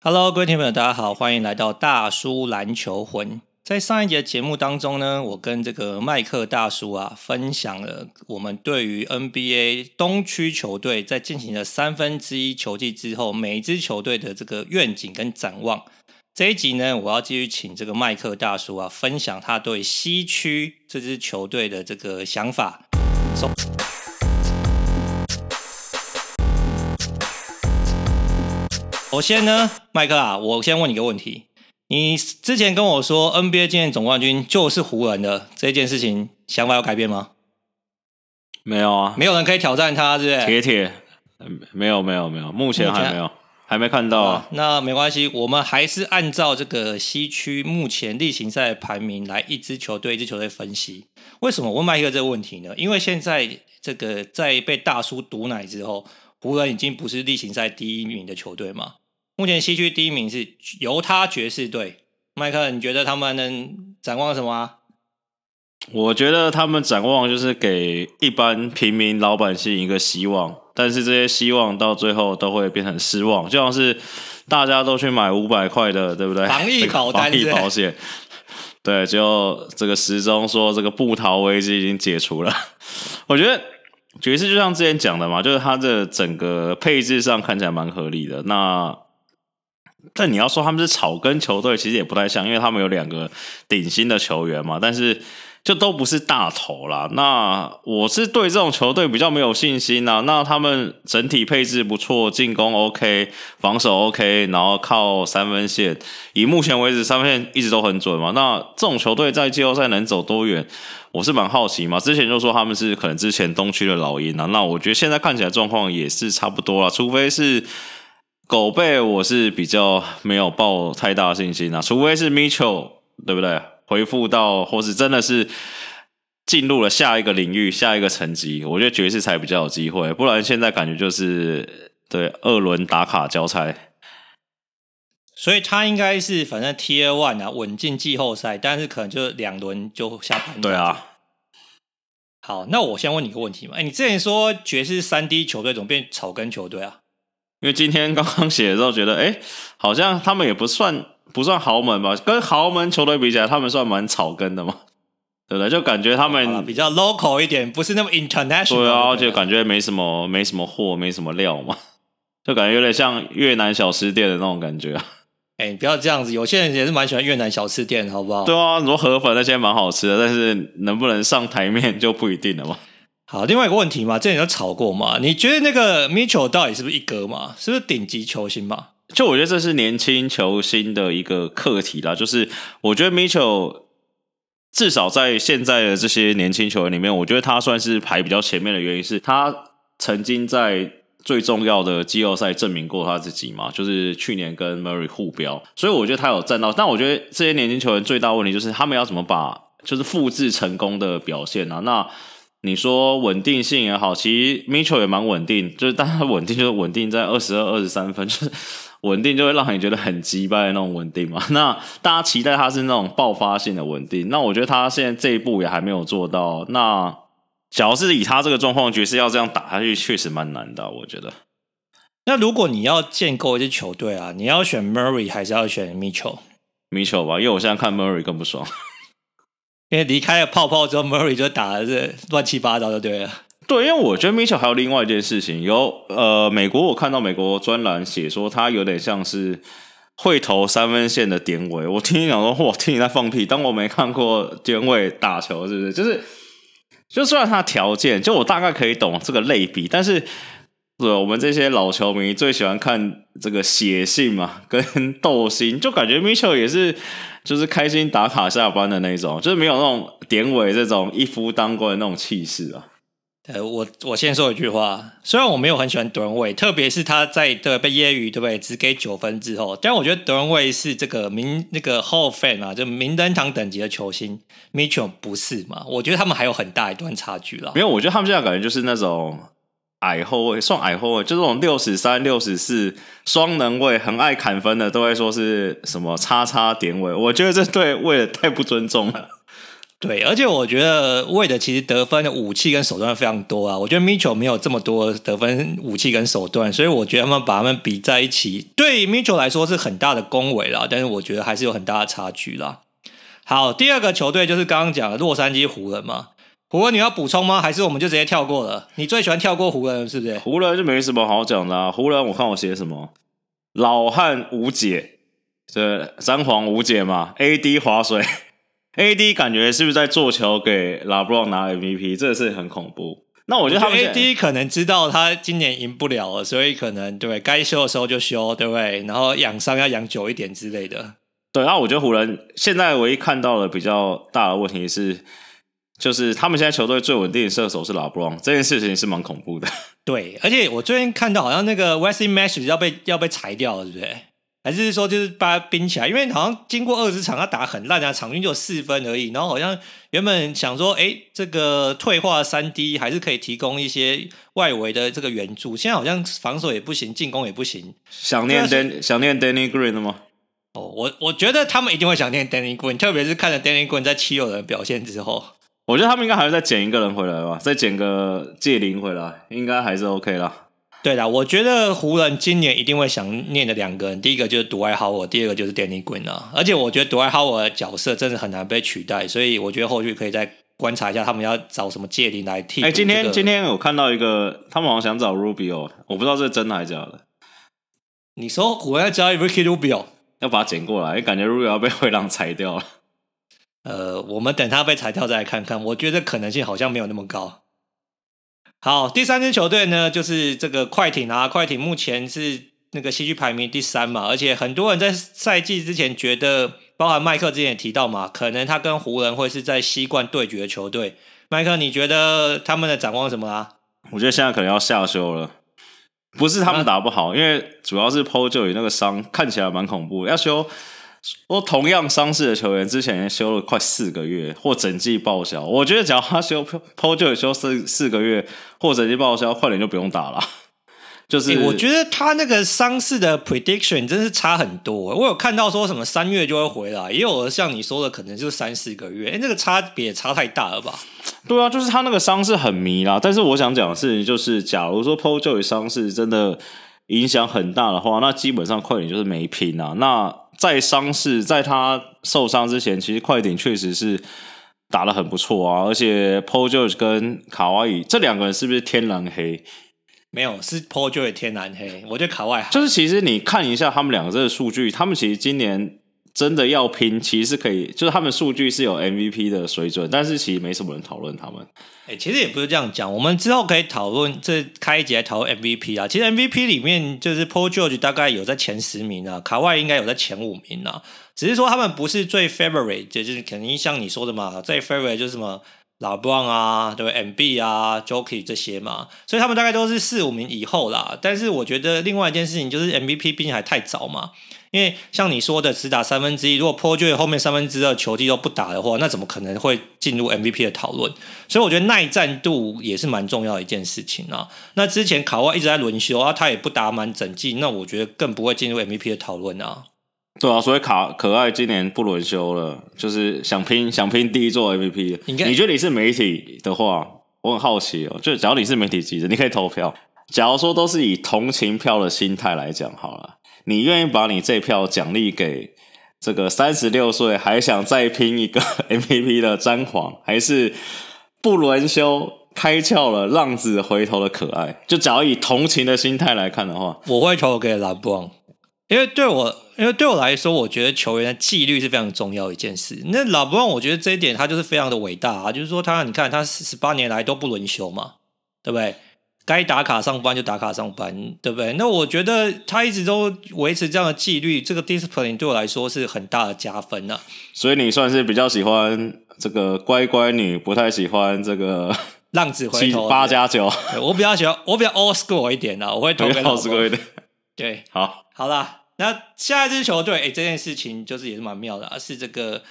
Hello，各位听众朋友，大家好，欢迎来到大叔篮球魂。在上一节节目当中呢，我跟这个麦克大叔啊，分享了我们对于 NBA 东区球队在进行了三分之一球季之后，每一支球队的这个愿景跟展望。这一集呢，我要继续请这个麦克大叔啊，分享他对西区这支球队的这个想法。首先呢，麦克啊，我先问你个问题：你之前跟我说 NBA 今年总冠军就是湖人的这件事情，想法有改变吗？没有啊，没有人可以挑战他，是不是？铁铁，没有没有没有，目前还没有，还没看到啊。那没关系，我们还是按照这个西区目前例行赛排名来一支球队一支球队分析。为什么我问麦克这个问题呢？因为现在这个在被大叔毒奶之后，湖人已经不是例行赛第一名的球队嘛。目前西区第一名是犹他爵士队，麦克，你觉得他们能展望什么啊？我觉得他们展望就是给一般平民老百姓一个希望，但是这些希望到最后都会变成失望，就像是大家都去买五百块的，对不对？防疫保单、防疫保险，对，就这个时钟说这个布逃危机已经解除了。我觉得爵士就像之前讲的嘛，就是它的整个配置上看起来蛮合理的。那但你要说他们是草根球队，其实也不太像，因为他们有两个顶薪的球员嘛，但是就都不是大头啦。那我是对这种球队比较没有信心呐。那他们整体配置不错，进攻 OK，防守 OK，然后靠三分线，以目前为止三分线一直都很准嘛。那这种球队在季后赛能走多远，我是蛮好奇嘛。之前就说他们是可能之前东区的老鹰啊，那我觉得现在看起来状况也是差不多啦，除非是。狗贝，我是比较没有抱太大信心啊，除非是 Mitchell，对不对？回复到或是真的是进入了下一个领域、下一个层级，我觉得爵士才比较有机会。不然现在感觉就是对二轮打卡交差，所以他应该是反正 Tier One 啊，稳进季后赛，但是可能就两轮就下盘。对啊。好，那我先问你一个问题嘛，哎，你之前说爵士三 D 球队怎么变草根球队啊？因为今天刚刚写的时候，觉得哎，好像他们也不算不算豪门吧？跟豪门球队比起来，他们算蛮草根的嘛，对不对？就感觉他们比较 local 一点，不是那么 international。对啊，就感觉没什么没什么货，没什么料嘛，就感觉有点像越南小吃店的那种感觉啊。哎，你不要这样子，有些人也是蛮喜欢越南小吃店，好不好？对啊，很多河粉那些蛮好吃的，但是能不能上台面就不一定了嘛。好，另外一个问题嘛，之前有吵过嘛？你觉得那个 Mitchell 到底是不是一哥嘛？是不是顶级球星嘛？就我觉得这是年轻球星的一个课题啦。就是我觉得 Mitchell 至少在现在的这些年轻球员里面，我觉得他算是排比较前面的原因是他曾经在最重要的季后赛证明过他自己嘛，就是去年跟 Murray 互飙，所以我觉得他有站到。但我觉得这些年轻球员最大问题就是他们要怎么把就是复制成功的表现啊？那你说稳定性也好，其实 Mitchell 也蛮稳定，就是但他稳定就是稳定在二十二、二十三分，就是稳定就会让你觉得很击败的那种稳定嘛。那大家期待他是那种爆发性的稳定，那我觉得他现在这一步也还没有做到。那假如是以他这个状况，爵士要这样打下去，确实蛮难的，我觉得。那如果你要建构一支球队啊，你要选 Murray 还是要选 Mitchell？Mitchell 吧，因为我现在看 Murray 更不爽。因为离开了泡泡之后，Murray 就打的是乱七八糟，就对了。对，因为我觉得 Mitchell 还有另外一件事情，有呃，美国我看到美国专栏写说他有点像是会投三分线的典韦。我听你讲说，我，听你在放屁，当我没看过典韦打球，是不是？就是，就算他条件，就我大概可以懂这个类比，但是。对，我们这些老球迷最喜欢看这个血性嘛，跟 斗心，就感觉 Mitchell 也是，就是开心打卡下班的那种，就是没有那种典韦这种一夫当关的那种气势啊。呃，我我先说一句话，虽然我没有很喜欢德文卫，特别是他在对被揶揄，对不对？只给九分之后，但我觉得德文卫是这个名那个 Hall of Fame 啊，就名人堂等级的球星，Mitchell 不是嘛？我觉得他们还有很大一段差距了。没有，我觉得他们现在感觉就是那种。矮后卫算矮后卫，就这种六十三、六十四双能位，很爱砍分的，都会说是什么叉叉点位。我觉得这对魏的太不尊重了。对，而且我觉得 Wade 其实得分的武器跟手段非常多啊。我觉得 Mitchell 没有这么多得分武器跟手段，所以我觉得他们把他们比在一起，对 Mitchell 来说是很大的恭维啦。但是我觉得还是有很大的差距啦。好，第二个球队就是刚刚讲的洛杉矶湖人嘛。湖人你要补充吗？还是我们就直接跳过了？你最喜欢跳过湖人是不是？湖人就没什么好讲的啊。湖人我看我写什么，老汉无解，这詹皇无解嘛？AD 划水。A D 感觉是不是在做球给拉布朗拿 M V P？这个是很恐怖。那我觉得他们 A D 可能知道他今年赢不了了，所以可能对该休的时候就休，对不对？然后养伤要养久一点之类的。对，那我觉得湖人现在唯一看到的比较大的问题是，就是他们现在球队最稳定的射手是拉布朗，这件事情是蛮恐怖的。对，而且我最近看到好像那个 Wesley Matthews 要被要被裁掉了，对不对？还是说就是把他冰起来，因为好像经过二十场，他打很烂啊，场均就四分而已。然后好像原本想说，哎，这个退化三 D 还是可以提供一些外围的这个援助。现在好像防守也不行，进攻也不行。想念 Dan 想念 Danny Green 了吗？哦，我我觉得他们一定会想念 Danny Green，特别是看了 Danny Green 在七六人表现之后，我觉得他们应该还会再捡一个人回来吧，再捡个借灵回来，应该还是 OK 啦。对啦，我觉得湖人今年一定会想念的两个人，第一个就是独爱豪尔，第二个就是 Danny Green 啊。而且我觉得独爱豪尔的角色真的很难被取代，所以我觉得后续可以再观察一下他们要找什么界灵来替、这个。哎，今天今天我看到一个，他们好像想找 Rubio，我不知道这是真的还是假的。你说湖人要交易 Ricky Rubio，要把他捡过来，感觉 Rubio 要被灰狼裁掉了。呃，我们等他被裁掉再来看看，我觉得可能性好像没有那么高。好，第三支球队呢，就是这个快艇啊。快艇目前是那个西区排名第三嘛，而且很多人在赛季之前觉得，包含麦克之前也提到嘛，可能他跟湖人会是在西冠对决的球队。麦克，你觉得他们的展望是什么啊？我觉得现在可能要下修了，不是他们打不好，因为主要是 Paul George 那个伤看起来蛮恐怖，要修。说同样伤势的球员，之前也休了快四个月，或整季报销。我觉得只要他休 PO 就休四四个月，或整季报销，快点就不用打了。就是、欸、我觉得他那个伤势的 prediction 真是差很多。我有看到说什么三月就会回来，也有像你说的可能就是三四个月。哎、欸，那个差别差太大了吧？对啊，就是他那个伤势很迷啦。但是我想讲的事情就是，假如说 PO 就有伤势真的影响很大的话，那基本上快点就是没拼啊。那在伤势，在他受伤之前，其实快艇确实是打的很不错啊，而且 Paul George 跟卡哇伊这两个人是不是天然黑？没有，是 Paul George 天然黑。我觉得卡哇伊就是其实你看一下他们两个这个数据，他们其实今年。真的要拼，其实是可以，就是他们数据是有 MVP 的水准，但是其实没什么人讨论他们。哎、其实也不是这样讲，我们之后可以讨论，这开一集来讨论 MVP 啊。其实 MVP 里面就是 Paul George 大概有在前十名啊，卡哇伊应该有在前五名啊，只是说他们不是最 favorite，就是肯定像你说的嘛，最 favorite 就是什么老布朗啊，对不对？MB 啊，Jokic 这些嘛，所以他们大概都是四五名以后啦。但是我觉得另外一件事情就是 MVP 毕竟还太早嘛。因为像你说的，只打三分之一，如果 Paul George 后面三分之二球季都不打的话，那怎么可能会进入 MVP 的讨论？所以我觉得耐战度也是蛮重要的一件事情啊。那之前卡哇一直在轮休啊，他也不打满整季，那我觉得更不会进入 MVP 的讨论啊。对啊，所以卡可爱今年不轮休了，就是想拼想拼第一座 MVP。你觉得你是媒体的话，我很好奇哦，就假如你是媒体记者，你可以投票。假如说都是以同情票的心态来讲好了。你愿意把你这票奖励给这个三十六岁还想再拼一个 MVP 的詹皇，还是不轮休开窍了浪子回头的可爱？就假如以同情的心态来看的话，我会投给拉布朗，因为对我，因为对我来说，我觉得球员的纪律是非常重要一件事。那老布朗，我觉得这一点他就是非常的伟大啊，就是说他，你看他十八年来都不轮休嘛，对不对？该打卡上班就打卡上班，对不对？那我觉得他一直都维持这样的纪律，这个 discipline 对我来说是很大的加分呢、啊。所以你算是比较喜欢这个乖乖女，不太喜欢这个 浪子回头八加九。我比较喜欢，我比较 old school 一点啊，我会投给 old school 一点。对，好，好啦，那下一支球队，哎，这件事情就是也是蛮妙的啊，是这个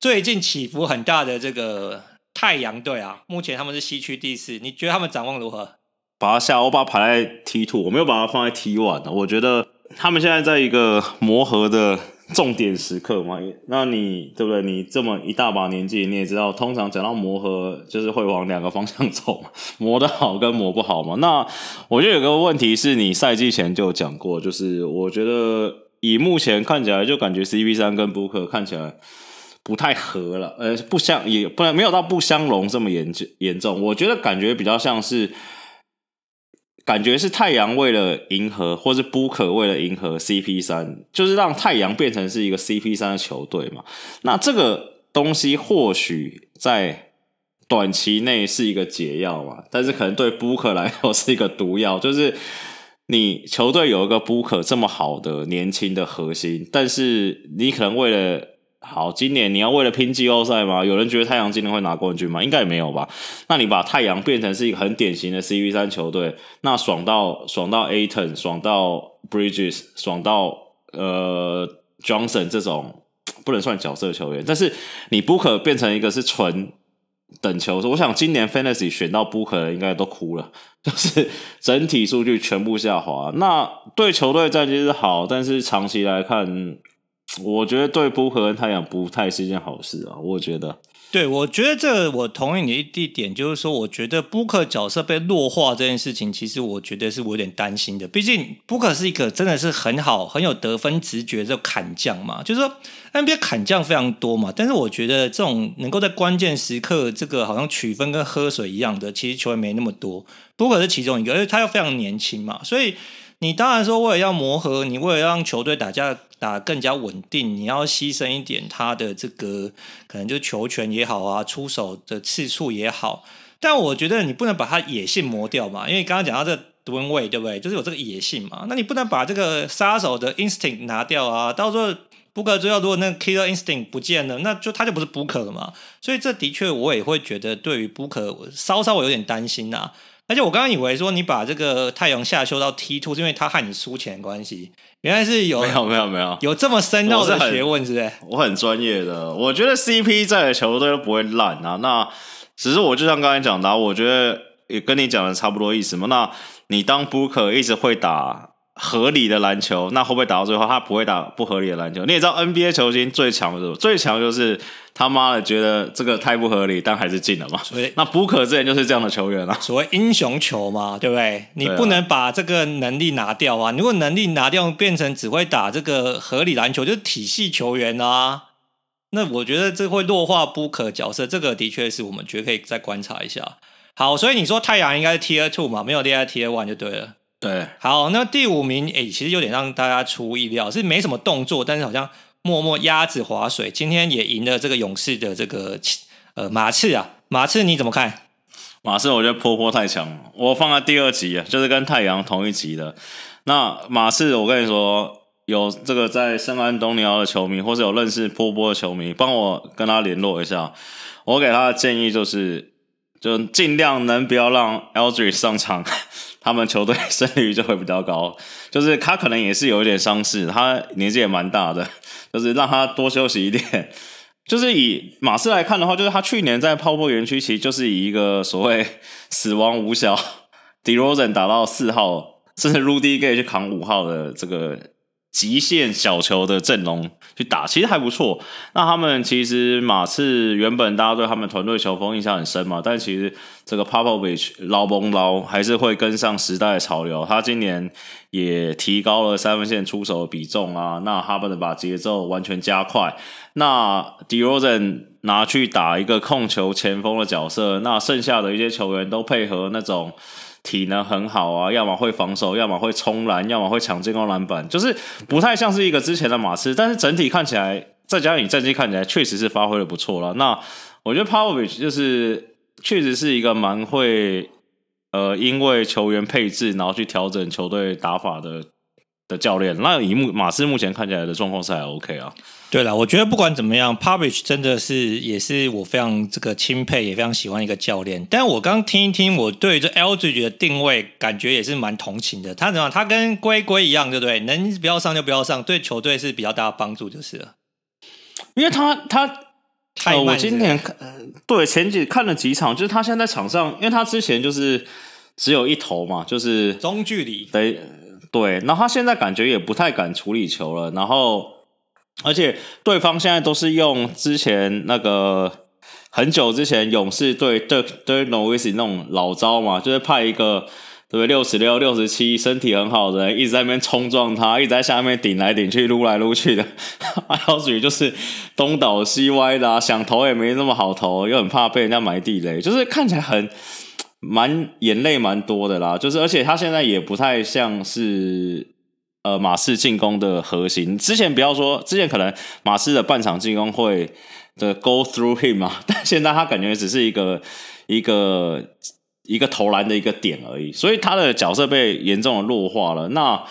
最近起伏很大的这个太阳队啊，目前他们是西区第四，你觉得他们展望如何？把它下，我把它排在 T two，我没有把它放在 T one 的。我觉得他们现在在一个磨合的重点时刻嘛。那你对不对？你这么一大把年纪，你也知道，通常讲到磨合，就是会往两个方向走，磨得好跟磨不好嘛。那我觉得有个问题是你赛季前就讲过，就是我觉得以目前看起来，就感觉 cp 三跟 Booker 看起来不太合了，呃，不相也不没有到不相容这么严严重。我觉得感觉比较像是。感觉是太阳为了迎合，或是 Booker 为了迎合 CP 三，就是让太阳变成是一个 CP 三的球队嘛。那这个东西或许在短期内是一个解药嘛，但是可能对 Book 来说是一个毒药。就是你球队有一个 Book 这么好的年轻的核心，但是你可能为了好，今年你要为了拼季后赛吗？有人觉得太阳今年会拿冠军吗？应该也没有吧。那你把太阳变成是一个很典型的 CP 三球队，那爽到爽到 Aton，爽到 Bridges，爽到呃 Johnson 这种不能算角色球员，但是你 Booker 变成一个是纯等球，我想今年 Fantasy 选到 Booker 应该都哭了，就是整体数据全部下滑。那对球队战绩是好，但是长期来看。我觉得对布克跟太阳不太是一件好事啊，我觉得。对，我觉得这我同意你的一点，就是说，我觉得布克角色被弱化这件事情，其实我觉得是我有点担心的。毕竟布克是一个真的是很好、很有得分直觉的砍将嘛，就是说 NBA 砍将非常多嘛，但是我觉得这种能够在关键时刻这个好像取分跟喝水一样的，其实球员没那么多。布克是其中一个，而且他又非常年轻嘛，所以。你当然说，为了要磨合，你为了让球队打架打更加稳定，你要牺牲一点他的这个可能就是球权也好啊，出手的次数也好。但我觉得你不能把他野性磨掉嘛，因为刚刚讲到这个 Dwyane Wade 对不对？就是有这个野性嘛。那你不能把这个杀手的 instinct 拿掉啊，到时候 Booker 最后如果那个 killer instinct 不见了，那就他就不是 book 了嘛。所以这的确我也会觉得对于 book，稍稍我有点担心呐、啊。而且我刚刚以为说你把这个太阳下修到 T two 是因为他害你输钱关系，原来是有没有没有没有有这么深奥的学问，是不是？我很专业的，我觉得 CP 在的球队都不会烂啊。那只是我就像刚才讲的、啊，我觉得也跟你讲的差不多意思嘛。那你当 Booker 一直会打。合理的篮球，那会不会打到最后他不会打不合理的篮球？你也知道 NBA 球星最强的是什么？最强就是他妈的觉得这个太不合理，但还是进了嘛。所以那 Booker 之前就是这样的球员啊，所谓英雄球嘛，对不对？你不能把这个能力拿掉啊！如果能力拿掉，变成只会打这个合理篮球，就是体系球员啊。那我觉得这会弱化 Booker 角色，这个的确是我们觉得可以再观察一下。好，所以你说太阳应该是 Tier Two 嘛，没有列在 Tier One 就对了。对，好，那第五名，哎，其实有点让大家出意料，是没什么动作，但是好像默默鸭子划水，今天也赢了这个勇士的这个呃马刺啊，马刺你怎么看？马刺我觉得波波太强了，我放在第二集啊，就是跟太阳同一集的。那马刺，我跟你说，有这个在圣安东尼奥的球迷，或是有认识波波的球迷，帮我跟他联络一下。我给他的建议就是，就尽量能不要让 Aldridge 上场。他们球队胜率就会比较高，就是他可能也是有一点伤势，他年纪也蛮大的，就是让他多休息一点。就是以马刺来看的话，就是他去年在泡沫园区，其实就是以一个所谓死亡五小 ”，Derozen 打到四号，甚至 Rudy Gay 去扛五号的这个。极限小球的阵容去打，其实还不错。那他们其实马刺原本大家对他们团队球风印象很深嘛，但其实这个 Popovich 捞崩捞还是会跟上时代潮流。他今年也提高了三分线出手的比重啊，那他们把节奏完全加快。那 DeRozan 拿去打一个控球前锋的角色，那剩下的一些球员都配合那种。体能很好啊，要么会防守，要么会冲篮，要么会抢进攻篮板，就是不太像是一个之前的马刺。但是整体看起来，再加上你战绩看起来，确实是发挥的不错了。那我觉得 Popovich 就是确实是一个蛮会呃，因为球员配置然后去调整球队打法的的教练。那以目马刺目前看起来的状况是还 OK 啊。对了，我觉得不管怎么样 p u b l i s h 真的是也是我非常这个钦佩，也非常喜欢一个教练。但我刚听一听，我对这 Aldridge 的定位感觉也是蛮同情的。他怎么样？他跟龟龟一样，对不对？能不要上就不要上，对球队是比较大的帮助就是了。因为他他太慢、呃，我今年看对前几看了几场，就是他现在在场上，因为他之前就是只有一头嘛，就是中距离。对对，然后他现在感觉也不太敢处理球了，然后。而且对方现在都是用之前那个很久之前勇士队对 Dirk Nowitzki 那种老招嘛，就是派一个。对不对？六十六、六十七，身体很好的人，一直在那边冲撞他，一直在下面顶来顶去、撸来撸去的，还有属于就是东倒西歪的、啊，想投也没那么好投，又很怕被人家埋地雷，就是看起来很蛮眼泪蛮多的啦。就是而且他现在也不太像是呃马刺进攻的核心。之前不要说，之前可能马刺的半场进攻会的 go through him 嘛，但现在他感觉只是一个一个。一个投篮的一个点而已，所以他的角色被严重的弱化了。那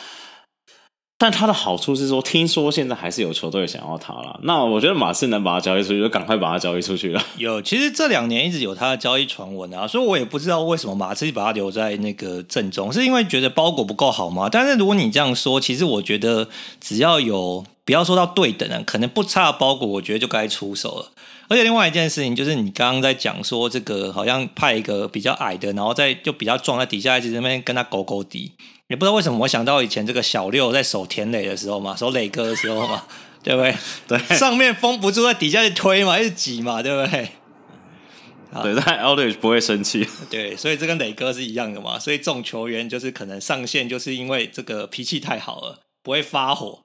但他的好处是说，听说现在还是有球队想要他了。那我觉得马刺能把他交易出去，就赶快把他交易出去了。有，其实这两年一直有他的交易传闻啊，所以我也不知道为什么马刺把他留在那个阵中，是因为觉得包裹不够好吗？但是如果你这样说，其实我觉得只要有不要说到对等的，可能不差的包裹，我觉得就该出手了。而且另外一件事情就是，你刚刚在讲说这个好像派一个比较矮的，然后再就比较壮，在底下一直在那边跟他勾勾底，也不知道为什么我想到以前这个小六在守田磊的时候嘛，守磊哥的时候嘛，对不对？对，上面封不住，在底下去推嘛，一直挤嘛，对不对？对，但 Aldridge 不会生气。对，所以这跟磊哥是一样的嘛，所以这种球员就是可能上线就是因为这个脾气太好了，不会发火。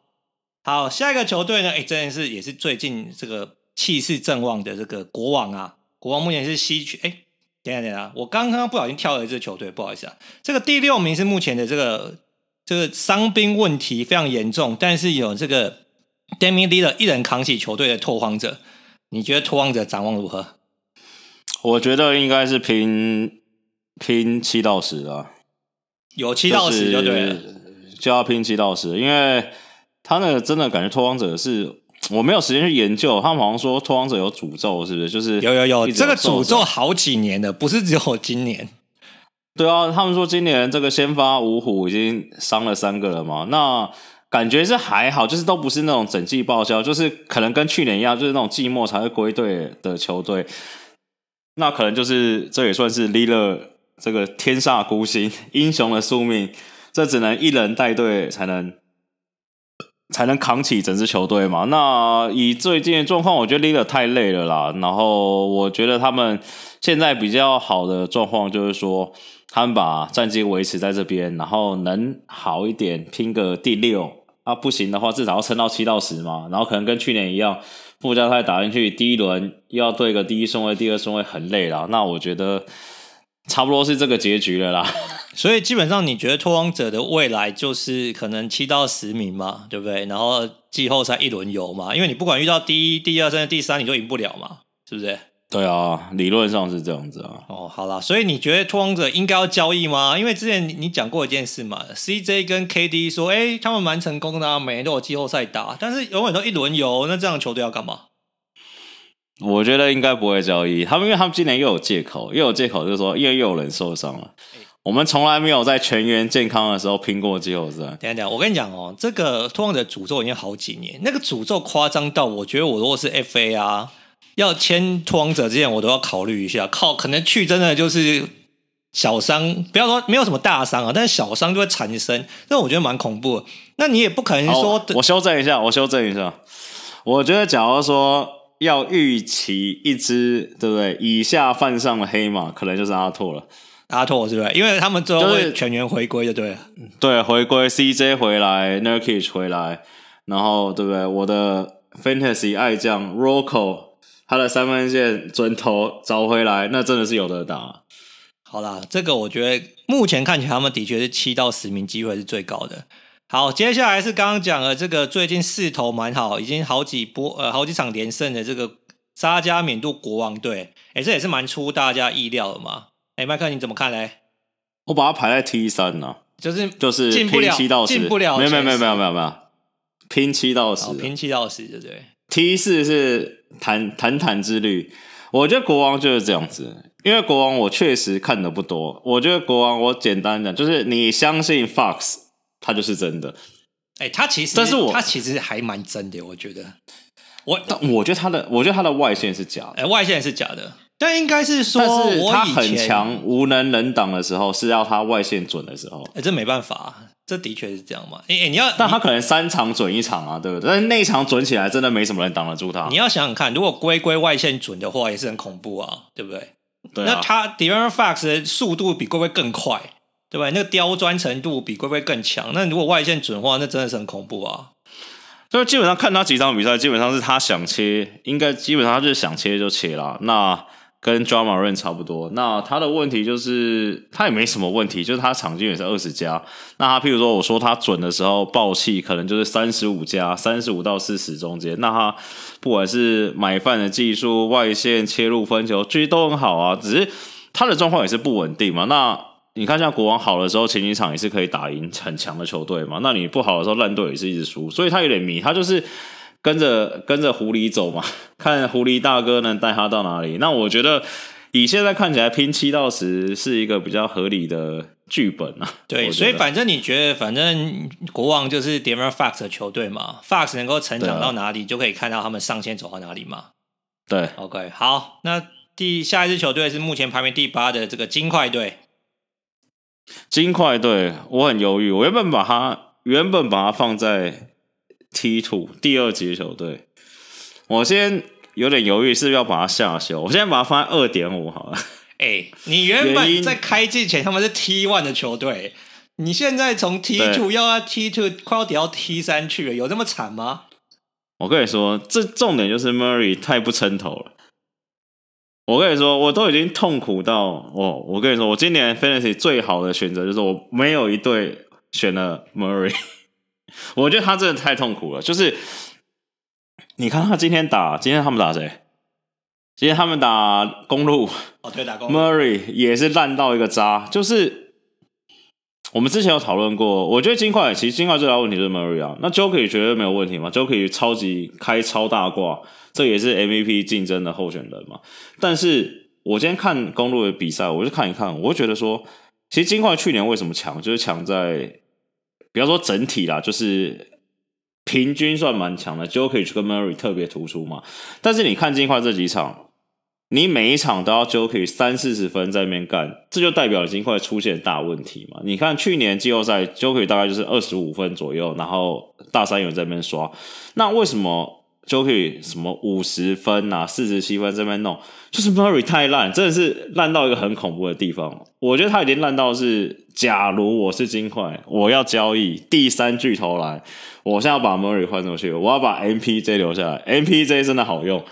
好，下一个球队呢？哎，这件事也是最近这个。气势正旺的这个国王啊，国王目前是西区。哎，等下等下，我刚刚不小心跳了一支球队，不好意思啊。这个第六名是目前的这个这个伤兵问题非常严重，但是有这个 Damian Lillard 一人扛起球队的拓荒者。你觉得拓荒者展望如何？我觉得应该是拼拼七到十啊，有七到十就对了，就要拼七到十，因为他那个真的感觉拓荒者是。我没有时间去研究，他们好像说拓荒者有诅咒，是不是？就是有有有，这个诅咒好几年的，不是只有今年。对啊，他们说今年这个先发五虎已经伤了三个了嘛，那感觉是还好，就是都不是那种整季报销，就是可能跟去年一样，就是那种季末才会归队的球队。那可能就是这也算是 Lillard 这个天煞孤星，英雄的宿命，这只能一人带队才能。才能扛起整支球队嘛？那以最近的状况，我觉得 l i l a 太累了啦。然后我觉得他们现在比较好的状况就是说，他们把战绩维持在这边，然后能好一点拼个第六啊，不行的话至少要撑到七到十嘛。然后可能跟去年一样，附加赛打进去第一轮又要对个第一顺位、第二顺位很累了。那我觉得差不多是这个结局了啦。所以基本上，你觉得拓荒者的未来就是可能七到十名嘛，对不对？然后季后赛一轮游嘛，因为你不管遇到第一、第二、甚至第三，你都赢不了嘛，是不是？对啊，理论上是这样子啊。哦，好啦，所以你觉得拓荒者应该要交易吗？因为之前你讲过一件事嘛，CJ 跟 KD 说，哎，他们蛮成功的啊，每年都有季后赛打，但是永远都一轮游，那这样的球队要干嘛？我觉得应该不会交易他们，因为他们今年又有借口，又有借口，就是说因为又有人受伤了。我们从来没有在全员健康的时候拼过季后赛。等一下，等下，我跟你讲哦，这个拓荒者诅咒已经好几年，那个诅咒夸张到，我觉得我如果是 FA 啊，要签拓荒者之前，我都要考虑一下。靠，可能去真的就是小伤，不要说没有什么大伤啊，但是小伤就会产生，那我觉得蛮恐怖的。那你也不可能说，我修正一下，我修正一下。我觉得，假如说要预期一支，对不对？以下犯上的黑马，可能就是阿拓了。阿拓是不是？因为他们最后会全员回归，就对了。对，回归 CJ 回来，Nurkic 回来，然后对不对？我的 Fantasy 爱将 Rocco 他的三分线准头找回来，那真的是有的打。好啦，这个我觉得目前看起来他们的确是七到十名机会是最高的。好，接下来是刚刚讲的这个最近势头蛮好，已经好几波呃好几场连胜的这个沙加缅度国王队，哎，这也是蛮出大家意料的嘛。哎，麦克，你怎么看嘞？我把它排在 T 三呢、啊，就是就是拼七到十，进不了，没有没有没有没有没有没有，拼七到十，拼七到十，对不对？T 四是坦坦坦之旅，我觉得国王就是这样子，因为国王我确实看的不多，我觉得国王我简单讲就是你相信 Fox，他就是真的。哎，他其实，但是我他其实还蛮真的，我觉得。我但我觉得他的，我觉得他的外线是假的，哎，外线是假的。但应该是说，但是他很强，无能人挡的时候是要他外线准的时候。哎，这没办法，这的确是这样嘛？哎、欸，你要，但他可能三场准一场啊，对不对？但是那一场准起来，真的没什么人挡得住他。你要想想看，如果龟龟外线准的话，也是很恐怖啊，对不对？对啊、那他 De'Aaron Fox 的速度比龟龟更快，对不对？那个刁钻程度比龟龟更强。那如果外线准的话，那真的是很恐怖啊。所以基本上看他几场比赛，基本上是他想切，应该基本上他就是想切就切啦。那跟 Drama Run 差不多。那他的问题就是他也没什么问题，就是他场均也是二十加。那他譬如说我说他准的时候爆气，可能就是三十五加，三十五到四十中间。那他不管是买饭的技术、外线切入分球，其实都很好啊。只是他的状况也是不稳定嘛。那你看像国王好的时候，前几场也是可以打赢很强的球队嘛。那你不好的时候，烂队也是一直输，所以他有点迷，他就是。跟着跟着狐狸走嘛，看狐狸大哥能带他到哪里。那我觉得以现在看起来拼七到十是一个比较合理的剧本啊。对，所以反正你觉得，反正国王就是 De'Aaron Fox 的球队嘛，Fox 能够成长到哪里，就可以看到他们上限走到哪里嘛。对，OK，好，那第下一支球队是目前排名第八的这个金块队。金块队，我很犹豫，我原本把它原本把它放在。T two 第二级球队，我先有点犹豫，是不是要把它下修？我现在把它放在二点五好了。哎、欸，你原本在开季前他们是 T one 的球队，你现在从 T two 要到 T two，快要跌到 T 三去了，有这么惨吗？我跟你说，这重点就是 Murray 太不称头了。我跟你说，我都已经痛苦到我，我跟你说，我今年 Fantasy 最好的选择就是我没有一队选了 Murray。我觉得他真的太痛苦了，就是你看他今天打，今天他们打谁？今天他们打公路，哦，对，打公路，Murray 也是烂到一个渣。就是我们之前有讨论过，我觉得金块其实金块最大问题就是 Murray 啊。那 Jokic 绝对没有问题嘛？Jokic 超级开超大挂，这也是 MVP 竞争的候选人嘛。但是我今天看公路的比赛，我就看一看，我就觉得说，其实金块去年为什么强，就是强在。比方说整体啦，就是平均算蛮强的，Jokic 跟 Murray 特别突出嘛。但是你看金块这几场，你每一场都要 Jokic 三四十分在那边干，这就代表金块出现大问题嘛。你看去年季后赛 Jokic 大概就是二十五分左右，然后大三元在那边刷，那为什么？就可以什么五十分啊，四十七分这边弄，就是 Murray 太烂，真的是烂到一个很恐怖的地方。我觉得他已经烂到是，假如我是金块，我要交易第三巨头来，我现在要把 Murray 换出去，我要把 MPJ 留下来，MPJ 真的好用。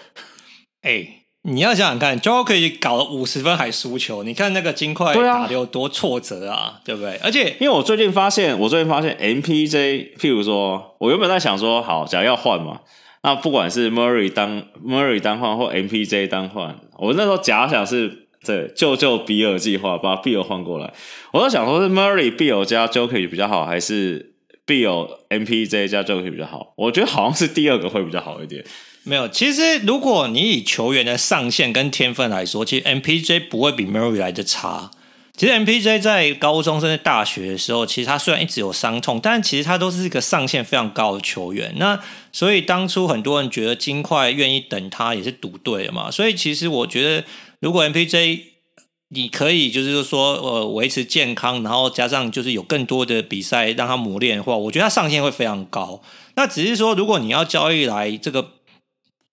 哎、你要想想看，Jo 可以搞了五十分还输球，你看那个金块打的有多挫折啊，对不对？而且，因为我最近发现，我最近发现 MPJ，譬如说，我原本在想说，好，假如要换嘛。那不管是 Murray 当 Murray 单换或 MPJ 单换，我那时候假想是对救救比尔计划，把比尔换过来。我在想说，是 Murray 比尔加 Jokic 比较好，还是必有 MPJ 加状元比较好？我觉得好像是第二个会比较好一点。没有，其实如果你以球员的上限跟天分来说，其实 MPJ 不会比 Murray 来的差。其实 MPJ 在高中甚至大学的时候，其实他虽然一直有伤痛，但其实他都是一个上限非常高的球员。那所以当初很多人觉得金块愿意等他也是赌对了嘛。所以其实我觉得，如果 MPJ 你可以就是说呃维持健康，然后加上就是有更多的比赛让他磨练的话，我觉得他上限会非常高。那只是说，如果你要交易来这个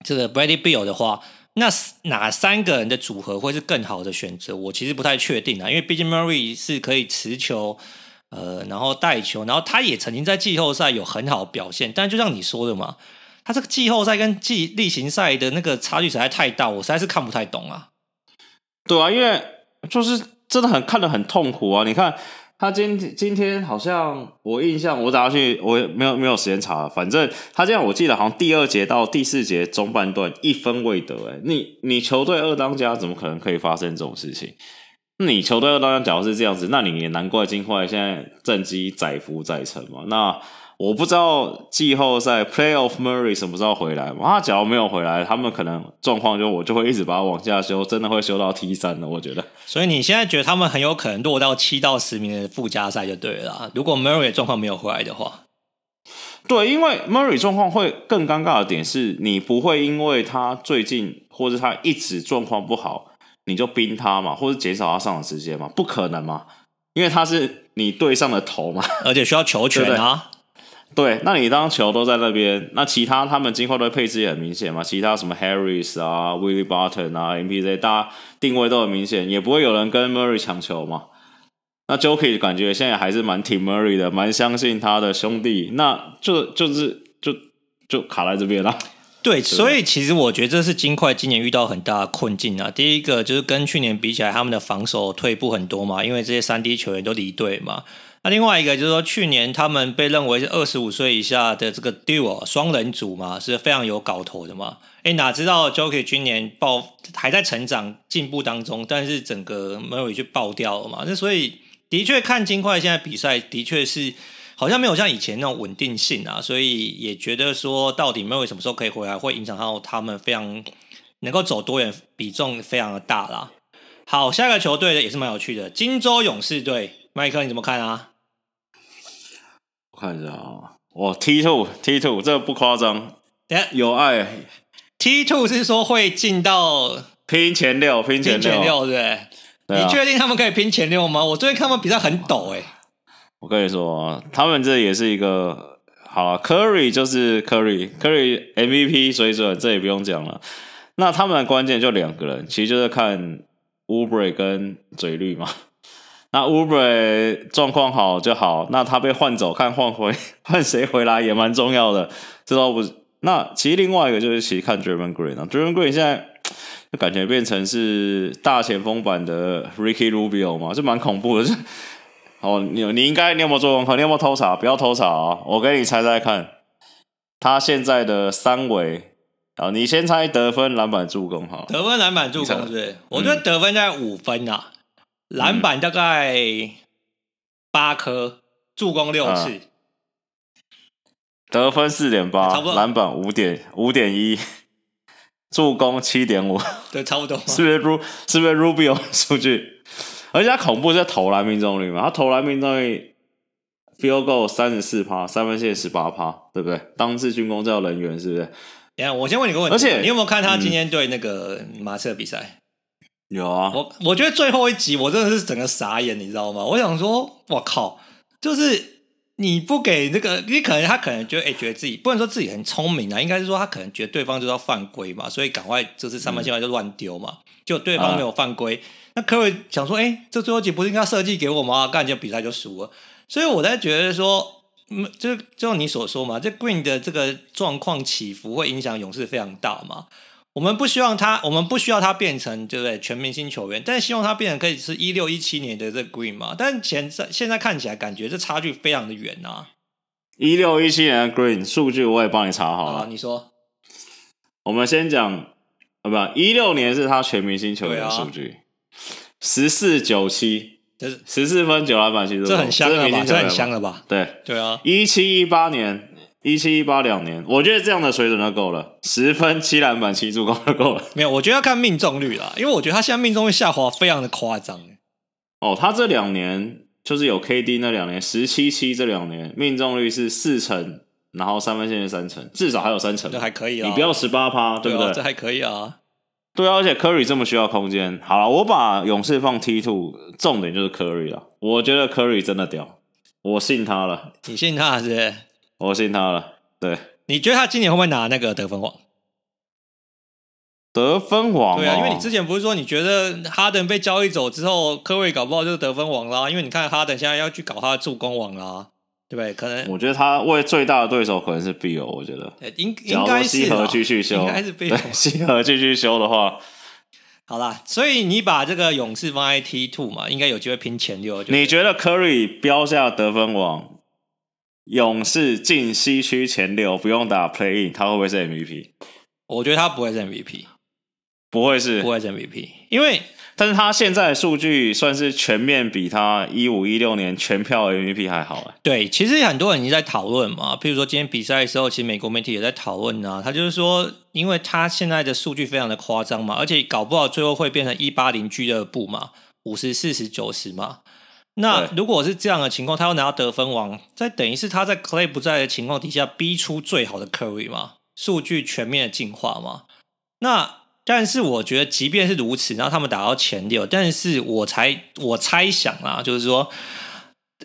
这个 Brady Bill 的话。那哪三个人的组合会是更好的选择？我其实不太确定啊，因为毕竟 Murray 是可以持球，呃，然后带球，然后他也曾经在季后赛有很好的表现。但就像你说的嘛，他这个季后赛跟季例行赛的那个差距实在太大，我实在是看不太懂啊。对啊，因为就是真的很看得很痛苦啊，你看。他今今天好像我印象，我打下去我也没有没有时间查，反正他这样我记得好像第二节到第四节中半段一分未得，诶你你球队二当家怎么可能可以发生这种事情？你球队二当家假如是这样子，那你也难怪金块现在战绩载浮载沉嘛，那。我不知道季后赛 Playoff Murray 什么时候回来嘛？他假如没有回来，他们可能状况就我就会一直把他往下修，真的会修到 T 三的。我觉得。所以你现在觉得他们很有可能落到七到十名的附加赛就对了。如果 Murray 状况没有回来的话，对，因为 Murray 状况会更尴尬的点是你不会因为他最近或者他一直状况不好，你就冰他嘛，或者减少他上场时间嘛？不可能嘛？因为他是。你队上的头嘛，而且需要球权啊。对，对那你当球都在那边，那其他他们进化队配置也很明显嘛，其他什么 Harris 啊、Willie Barton 啊、MPJ，大家定位都很明显，也不会有人跟 Murray 抢球嘛。那 Joki 感觉现在还是蛮挺 Murray 的，蛮相信他的兄弟，那就就是就就卡在这边了。对，所以其实我觉得这是金块今年遇到很大的困境啊。第一个就是跟去年比起来，他们的防守退步很多嘛，因为这些三 D 球员都离队嘛。那另外一个就是说，去年他们被认为是二十五岁以下的这个 duo 双人组嘛，是非常有搞头的嘛。哎，哪知道 Jokic 今年爆还在成长进步当中，但是整个 Murray 就爆掉了嘛。那所以的确看金块现在比赛，的确是好像没有像以前那种稳定性啊。所以也觉得说，到底 Murray 什么时候可以回来，会影响到他们非常能够走多远，比重非常的大啦。好，下一个球队的也是蛮有趣的，金州勇士队，麦克你怎么看啊？我看一下啊，哇，T two T two，这个不夸张，有爱。T two 是说会进到拼前六，拼前六，拼前六对不对？你确定他们可以拼前六吗？我最近看他们比赛很抖哎。我跟你说，他们这也是一个好了，Curry 就是 Curry，Curry MVP 水准，这也不用讲了。那他们的关键就两个人，其实就是看 Oubre 跟嘴绿嘛。那 Oubre 状况好就好，那他被换走，看换回 换谁回来也蛮重要的，这倒不是。那其实另外一个就是其实看 Draymond Green 啊，Draymond Green 现在 就感觉变成是大前锋版的 Ricky Rubio 嘛，就蛮恐怖的。哦，你你应该你有没有做功课？你有没有偷查？不要偷查啊！我给你猜猜看，他现在的三围啊，你先猜得分、篮板、助攻哈。得分、篮板、助攻是？我觉得得分在五分啊。篮板大概八颗，助攻六次，嗯、得分四点八，篮板五点五点一，助攻七点五，对，差不多。是不是 Ru 是不是 Rubio 数据？而且他恐怖是投篮命中率嘛？他投篮命中率 Field Goal 三十四趴，三分线十八趴，对不对？当次军工这人员是不是？等下我先问你个问题，而且你有没有看他今天对那个马刺的比赛？有啊，我我觉得最后一集我真的是整个傻眼，你知道吗？我想说，我靠，就是你不给那个，你可能他可能就哎、欸、觉得自己不能说自己很聪明啊，应该是说他可能觉得对方就要犯规嘛，所以赶快就是三分线外就乱丢嘛，就、嗯、对方没有犯规，啊、那科瑞想说，哎、欸，这最后一集不是应该设计给我吗？干就比赛就输了，所以我在觉得说，嗯，就就你所说嘛，这 Green 的这个状况起伏会影响勇士非常大嘛。我们不希望他，我们不需要他变成对不对全明星球员，但是希望他变成可以是一六一七年的这个 Green 嘛。但现在现在看起来感觉这差距非常的远啊。一六一七年的 Green 数据我也帮你查好了，啊、你说。我们先讲啊，不，一六年是他全明星球员的数据，十四九七，这是十四分九篮板七助攻，这很香了吧？这很香了吧？对对啊，一七一八年。一七一八两年，我觉得这样的水准就够了，十分七篮板七助攻就够了。没有，我觉得要看命中率啦，因为我觉得他现在命中率下滑非常的夸张。哦，他这两年就是有 KD 那两年十七七这两年命中率是四成，然后三分线是三成，至少还有三成，这还可以啊。你不要十八趴，对不对？这还可以啊。对啊，而且 Curry 这么需要空间。好了，我把勇士放 T two，重点就是 Curry 了。我觉得 Curry 真的屌，我信他了。你信他是不是？我信他了。对。你觉得他今年会不会拿那个得分王？得分王、哦，对啊，因为你之前不是说你觉得哈登被交易走之后，科瑞搞不好就是得分王啦？因为你看哈登现在要去搞他的助攻王啦，对不对？可能我觉得他为最大的对手可能是 Beal，我觉得应应该是西河继续修，应该是 Beal。西河继续修的话，好啦，所以你把这个勇士放在 T two 嘛，应该有机会拼前六。你觉得科瑞标下得分王？勇士进西区前六，不用打 play in，他会不会是 MVP？我觉得他不会是 MVP，不会是，不会是 MVP，因为但是他现在的数据算是全面比他一五一六年全票 MVP 还好。对，其实很多人已经在讨论嘛，譬如说今天比赛的时候，其实美国媒体也在讨论啊，他就是说，因为他现在的数据非常的夸张嘛，而且搞不好最后会变成一八零俱乐部嘛，五十四十九十嘛。那如果是这样的情况，他要拿到得分王，在等于是他在 Clay 不在的情况底下，逼出最好的 Curry 嘛，数据全面的进化嘛。那但是我觉得，即便是如此，然后他们打到前六，但是我才我猜想啊，就是说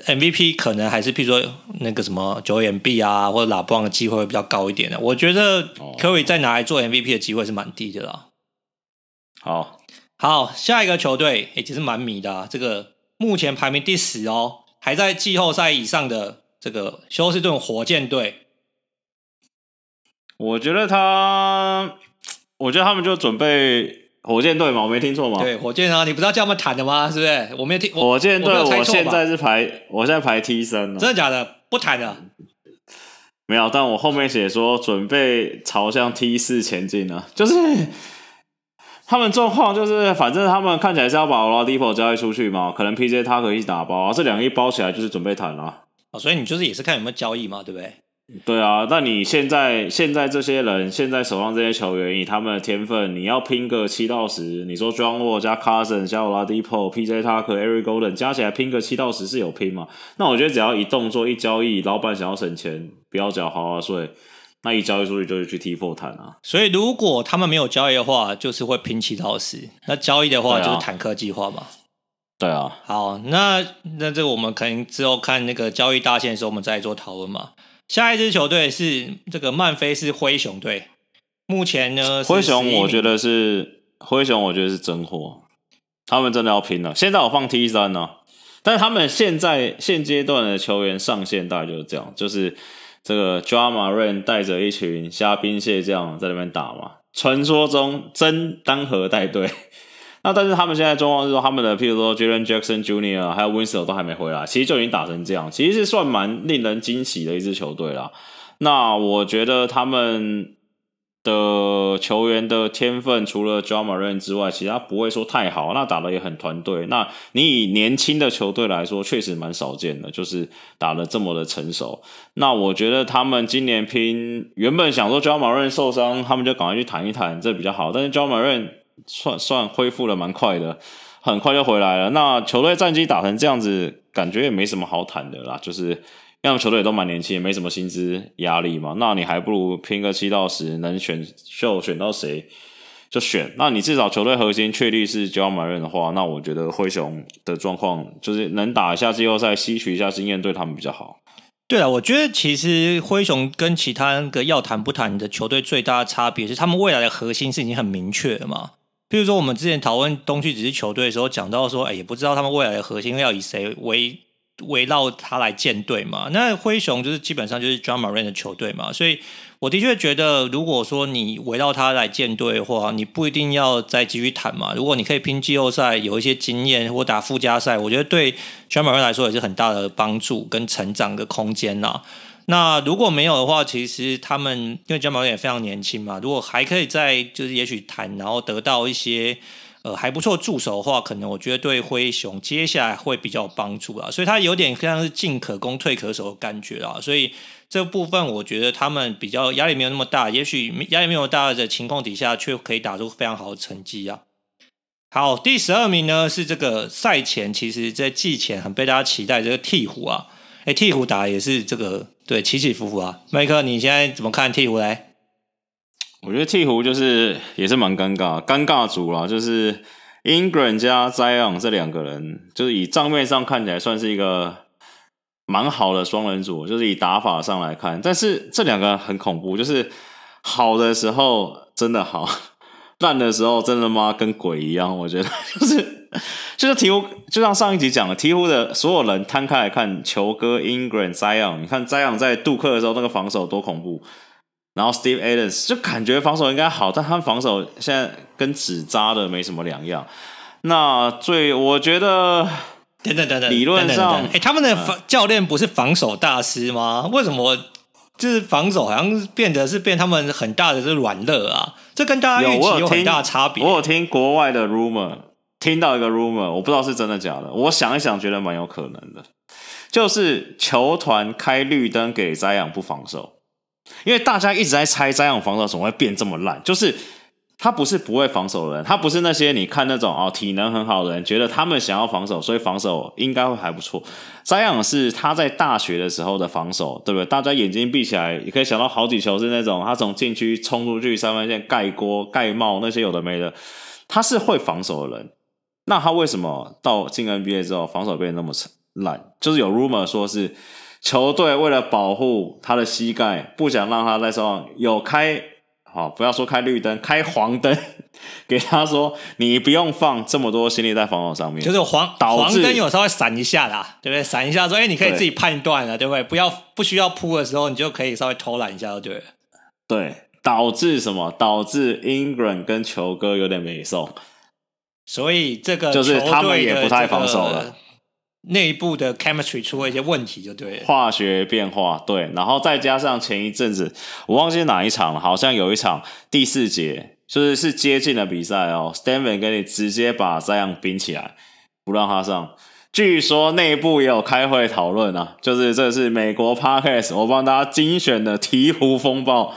MVP 可能还是譬如说那个什么九眼 B 啊，或者拉布朗的机会会比较高一点的。我觉得 Curry 再拿来做 MVP 的机会是蛮低的啦。好，好，下一个球队也其实蛮迷的啊，这个目前排名第十哦，还在季后赛以上的这个休斯顿火箭队。我觉得他，我觉得他们就准备。火箭队嘛，我没听错吗？对，火箭啊，你不知道叫他们谈的吗？是不是？我没有听。火箭队，我，我现在是排，我现在排 T 三了。真的假的？不谈了？没有，但我后面写说准备朝向 T 四前进了。就是他们状况，就是反正他们看起来是要把 Oladipo 交易出去嘛，可能 PJ 他可以打包啊，这两个一包起来就是准备谈了。哦，所以你就是也是看有没有交易嘛，对不对？对啊，那你现在现在这些人，现在手上这些球员，以他们的天分，你要拼个七到十，你说 John Wall 加 Cousins 加 Oladipo、PJ Tucker、Eric Golden 加起来拼个七到十是有拼嘛？那我觉得只要一动作一交易，老板想要省钱，不要缴豪华税，那一交易出去就是去 T four 谈啊。所以如果他们没有交易的话，就是会拼七到十；那交易的话，就是坦克计划嘛。对啊。好，那那这个我们可能之后看那个交易大线的时候，我们再做讨论嘛。下一支球队是这个曼菲斯灰熊队，目前呢，灰熊我觉得是灰熊，我觉得是真货，他们真的要拼了。现在我放 T 三呢，但是他们现在现阶段的球员上限大概就是这样，就是这个 Drama Rain 带着一群虾兵蟹将在那边打嘛，传说中真单核带队。那但是他们现在状况是说，他们的譬如说 Jaren Jackson Jr. 还有 Winslow 都还没回来，其实就已经打成这样，其实是算蛮令人惊喜的一支球队啦。那我觉得他们的球员的天分，除了 Ja Morant 之外，其他不会说太好。那打得也很团队。那你以年轻的球队来说，确实蛮少见的，就是打得这么的成熟。那我觉得他们今年拼，原本想说 Ja Morant 受伤，他们就赶快去谈一谈，这比较好。但是 Ja Morant 算算恢复的蛮快的，很快就回来了。那球队战绩打成这样子，感觉也没什么好谈的啦。就是因为球队也都蛮年轻，也没什么薪资压力嘛。那你还不如拼个七到十，能选秀选到谁就选。那你至少球队核心确立是 Ja Morant 的话，那我觉得灰熊的状况就是能打一下季后赛，吸取一下经验，对他们比较好。对啊，我觉得其实灰熊跟其他那个要谈不谈的球队最大的差别是，他们未来的核心是已经很明确了嘛。譬如说，我们之前讨论东区只是球队的时候，讲到说，哎，也不知道他们未来的核心要以谁为围绕他来建队嘛。那灰熊就是基本上就是 Ja Morant 的球队嘛，所以我的确觉得，如果说你围绕他来建队的话，你不一定要再继续谈嘛。如果你可以拼季后赛，有一些经验或打附加赛，我觉得对 Ja Morant 来说也是很大的帮助跟成长的空间呐。那如果没有的话，其实他们因为 Ja Morant 也非常年轻嘛，如果还可以再就是也许谈，然后得到一些呃还不错助手的话，可能我觉得对灰熊接下来会比较有帮助啊。所以他有点像是进可攻退可守的感觉啊。所以这部分我觉得他们比较压力没有那么大，也许压力没有大的情况底下，却可以打出非常好的成绩啊。好，第十二名呢是这个赛前其实在季前很被大家期待这个鹈鹕啊。哎，鹈鹕打也是这个对起起伏伏啊。麦克，你现在怎么看鹈鹕嘞？我觉得鹈鹕就是也是蛮尴尬，尴尬组啦，就是 Ingram 加 Zion 这两个人，就是以账面上看起来算是一个蛮好的双人组，就是以打法上来看，但是这两个很恐怖，就是好的时候真的好，烂的时候真的妈跟鬼一样，我觉得 就是。就是鹈鹕，就像上一集讲的，鹈鹕的所有人摊开来看，球哥 Ingram、Zion，你看 Zion 在杜克的时候那个防守多恐怖，然后 Steve Adams 就感觉防守应该好，但他们防守现在跟纸扎的没什么两样。那最我觉得，等等等等，理论上，哎、欸，他们的防教练不是防守大师吗？为什么就是防守好像变得是变他们很大的是软肋啊？这跟大家预期有很大的差别。我有听国外的 rumor。听到一个 rumor，我不知道是真的假的。我想一想，觉得蛮有可能的，就是球团开绿灯给灾养不防守，因为大家一直在猜灾养防守怎么会变这么烂。就是他不是不会防守的人，他不是那些你看那种哦体能很好的人，觉得他们想要防守，所以防守应该会还不错。灾养是他在大学的时候的防守，对不对？大家眼睛闭起来，也可以想到好几球是那种他从禁区冲出去三分线盖锅盖帽那些有的没的，他是会防守的人。那他为什么到进 NBA 之后防守变得那么烂，就是有 rumor 说是球队为了保护他的膝盖，不想让他在上有开好，不要说开绿灯，开黄灯，给他说你不用放这么多心力在防守上面，就是黄黄灯有时候会闪一下啦，对不对？闪一下说，哎，你可以自己判断了，对，不对？不要不需要扑的时候，你就可以稍微偷懒一下，就对了。对，导致什么？导致 Ingram 跟球哥有点没送。所以这个就是他们也不太防守了，内部的 chemistry 出了一些问题，就对。化学变化，对，然后再加上前一阵子我忘记哪一场了，好像有一场第四节，就是是接近的比赛哦，Stan Van Gundy 直接把 Zion 冰起来，不让他上。据说内部也有开会讨论啊，就是这是美国 Podcast 我帮大家精选的鵜鹕风暴，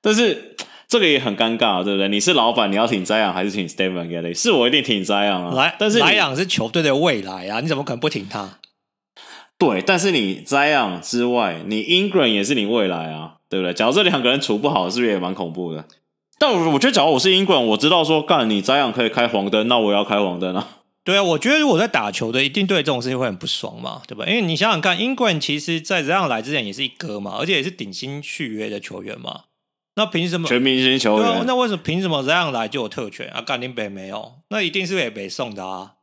但是。这个也很尴尬，对不对？你是老板，你要挺 Zion 还是挺 Van Gundy？是我一定挺 Zion 啊。来，但是 Zion 是球队的未来啊，你怎么可能不挺他？对，但是你 Zion 之外，你 Ingram 也是你未来啊，对不对？假如这两个人处不好，是不是也蛮恐怖的？但我我觉得，假如我是 Ingram，我知道说，干你 Zion 可以开黄灯，那我也要开黄灯啊。对啊，我觉得如果在打球的，一定对这种事情会很不爽嘛，对吧？因为你想想看，Ingram 其实在 Zion 来之前也是一哥嘛，而且也是顶薪续约的球员嘛。那凭什么全明星球员？对啊，那为什么凭什么这样来就有特权啊？甘林北没有，那一定是给北送的啊，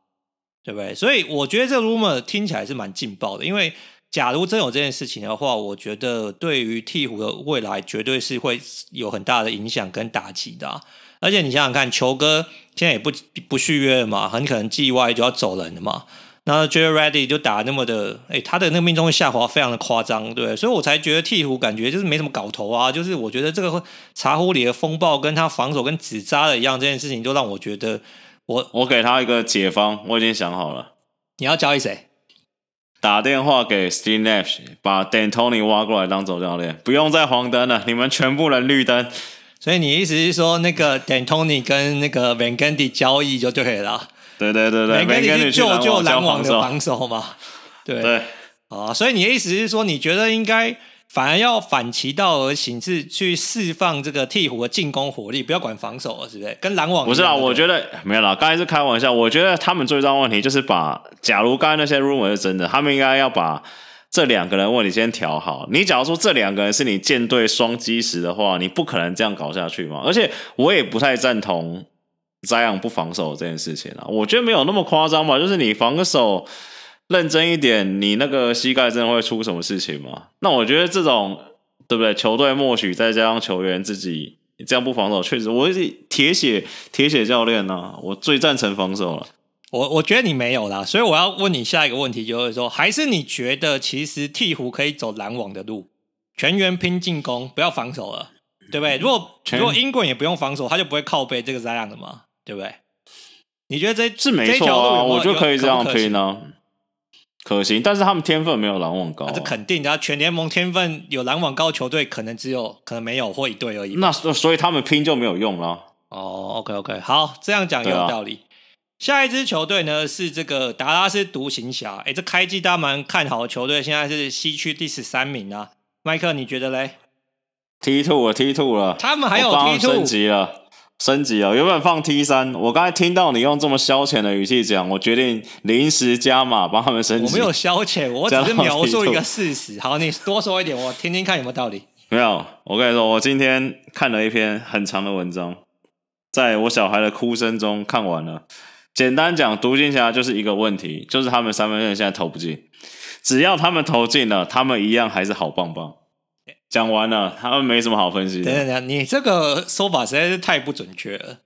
对不对？所以我觉得这个 rumor 听起来是蛮劲爆的。因为假如真有这件事情的话，我觉得对于鹈鹕的未来绝对是会有很大的影响跟打击的啊。而且你想想看，球哥现在也不不续约了嘛，很可能季外就要走人了嘛。那 Jared Reddick 就打那么的，哎、欸，他的那个命中率下滑非常的夸张，对，所以我才觉得鵜鹕感觉就是没什么搞头啊，就是我觉得这个茶壶里的风暴跟他防守跟纸扎的一样，这件事情就让我觉得我我给他一个解方，我已经想好了，你要交易谁？打电话给 Steve Nash，把 D'Antoni 挖过来当总教练，不用再黄灯了，你们全部人绿灯。所以你意思是说，那个 D'Antoni 跟那个 Van Gundy 交易就对了？对对对对，没跟你去救救篮网的防守嘛？对对啊，所以你的意思是说，你觉得应该反而要反其道而行，是去释放这个鹈鹕的进攻火力，不要管防守了，是不是？跟篮网不是啊？我觉得没有啦，刚才是开玩笑。我觉得他们最重要问题就是把，假如刚才那些 rumor 是真的，他们应该要把这两个人问题先调好。你假如说这两个人是你舰队双基石的话，你不可能这样搞下去嘛。而且我也不太赞同。Zion 不防守这件事情啊，我觉得没有那么夸张吧。就是你防守认真一点，你那个膝盖真的会出什么事情吗？那我觉得这种对不对？球队默许，再加上球员自己你这样不防守，确实我是铁血铁血教练呢、啊，我最赞成防守了。我我觉得你没有啦，所以我要问你下一个问题，就是说，还是你觉得其实鹈鹕可以走篮网的路，全员拼进攻，不要防守了，对不对？如果如果 Ingram 也不用防守，他就不会靠背这个 Zion 的嘛。对不对？你觉得这是没错啊？我觉得可以这样拼呢，可行。但是他们天分没有篮网高，这肯定的。全联盟天分有篮网高球队，可能只有可能没有或一队而已。那所以他们拼就没有用了。哦，OK OK，好，这样讲也有道理。下一支球队呢是这个达拉斯独行侠。哎，这开季大家蛮看好的球队，现在是西区第十三名啊。麦克，你觉得嘞？T two 了，T two 了，他们还有 T two 升级了。升级了，原本放 T 三，我刚才听到你用这么消遣的语气讲，我决定临时加码帮他们升级。我没有消遣，我只是描述一个事实。好，你多说一点，我听听看有没有道理。没有，我跟你说，我今天看了一篇很长的文章，在我小孩的哭声中看完了。简单讲，独行侠就是一个问题，就是他们三分线现在投不进，只要他们投进了，他们一样还是好棒棒。讲完了，他们没什么好分析等。等等，你这个说法实在是太不准确了。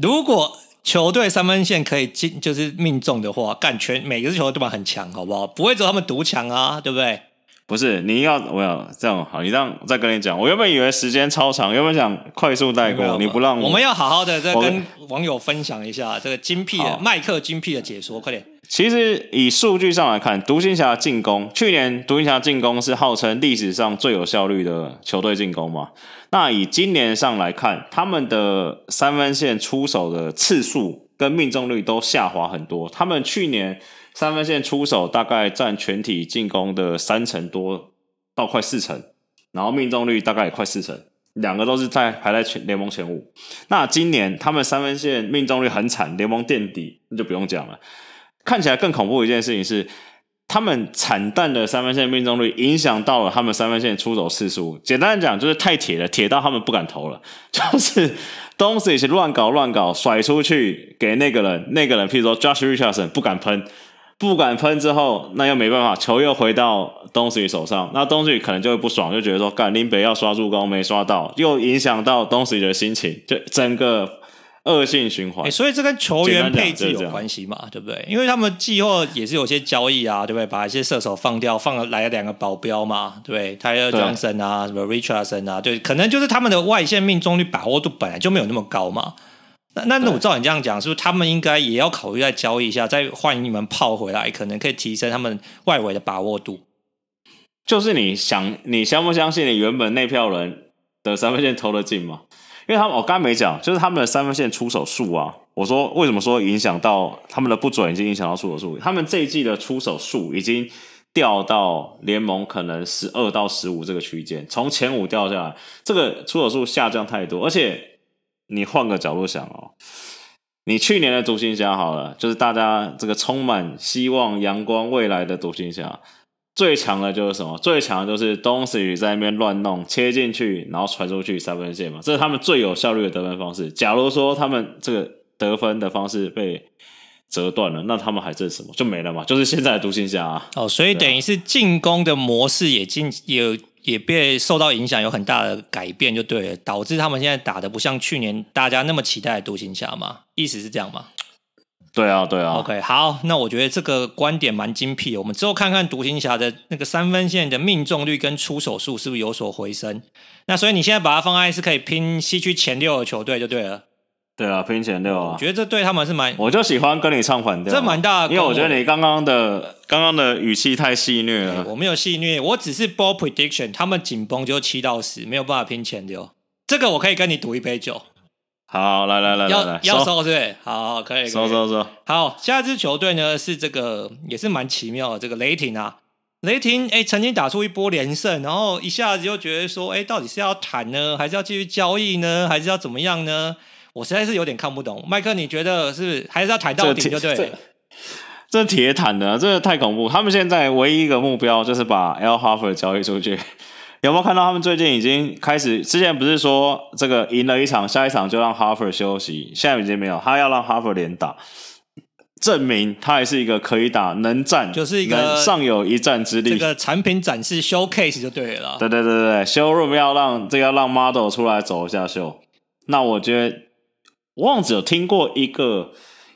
如果球队三分线可以进，就是命中的话，干全每个球队都把很强，好不好？不会只有他们独强啊，对不对？不是，你要我要这样好，你让我再跟你讲。我原本以为时间超长，原本想快速带过，你不让我，我们要好好的再跟网友分享一下这个精辟的麦克精辟的解说，快点。其实以数据上来看，独行侠进攻，去年独行侠进攻是号称历史上最有效率的球队进攻嘛。那以今年上来看，他们的三分线出手的次数跟命中率都下滑很多。他们去年三分线出手大概占全体进攻的三成多到快四成，然后命中率大概也快四成，两个都是在排在全联盟前五。那今年他们三分线命中率很惨，联盟垫底，那就不用讲了。看起来更恐怖一件事情是，他们惨淡的三分线命中率影响到了他们三分线出手次数。简单的讲，就是太铁了，铁到他们不敢投了。就是东西乱搞乱搞，甩出去给那个人，那个人，譬如说 Josh Richardson 不敢喷，不敢喷之后，那又没办法，球又回到东西手上，那东西可能就会不爽，就觉得说，干林北要刷助攻没刷到，又影响到东西的心情，就整个。恶性循环、欸，所以这跟球员配置有关系嘛，对不对？因为他们季后也是有些交易啊，对不对？把一些射手放掉，放来了两个保镖嘛，对不对？Tyler Johnson 啊，什么 Richardson 啊，对，可能就是他们的外线命中率把握度本来就没有那么高嘛。那那那我照你这样讲，是不是他们应该也要考虑再交易一下，再换你们炮回来，可能可以提升他们外围的把握度？就是你想，你相不相信你原本那票人的三分线投得进吗？因为他们我刚刚没讲，就是他们的三分线出手数啊。我说为什么说影响到他们的不准，已经影响到出手数？他们这一季的出手数已经掉到联盟可能十二到十五这个区间，从前五掉下来，这个出手数下降太多。而且你换个角度想哦，你去年的独行侠好了，就是大家这个充满希望、阳光未来的独行侠。最强的就是什么？最强的就是东西在那边乱弄，切进去，然后传出去三分线嘛，这是他们最有效率的得分方式。假如说他们这个得分的方式被折断了，那他们还剩什么？就没了嘛。就是现在的独行侠啊。哦，所以等于是进攻的模式也进也也被受到影响，有很大的改变，就对了，导致他们现在打的不像去年大家那么期待的独行侠嘛。意思是这样吗？对啊，对啊。OK，好，那我觉得这个观点蛮精辟的。我们之后看看独行侠的那个三分线的命中率跟出手数是不是有所回升。那所以你现在把它放在是可以拼西区前六的球队就对了。对啊，拼前六啊。我觉得这对他们是蛮……我就喜欢跟你唱反调，这蛮大的。因为我觉得你刚刚的刚刚的语气太戏谑了。我没有戏谑，我只是 ball prediction，他们紧绷就七到十，没有办法拼前六。这个我可以跟你赌一杯酒。好，来来来要来，要收对？好，可以，收收收。好，下一支球队呢是这个，也是蛮奇妙的，这个雷霆啊。雷霆哎，曾经打出一波连胜，然后一下子又觉得说，哎，到底是要谈呢，还是要继续交易呢，还是要怎么样呢？我实在是有点看不懂。麦克，你觉得是还是要抬到底就对了？这铁坦的，这太恐怖。他们现在唯一一个目标就是把 Al Horford 交易出去。有没有看到他们最近已经开始？之前不是说这个赢了一场，下一场就让哈佛休息，现在已经没有，他要让哈佛连打，证明他还是一个可以打、能战，就是一个尚有一战之力。这个产品展示 showcase 就对了。对对对对，showroom 要让这个要让 model 出来走一下秀。那我觉得，我忘记有听过一个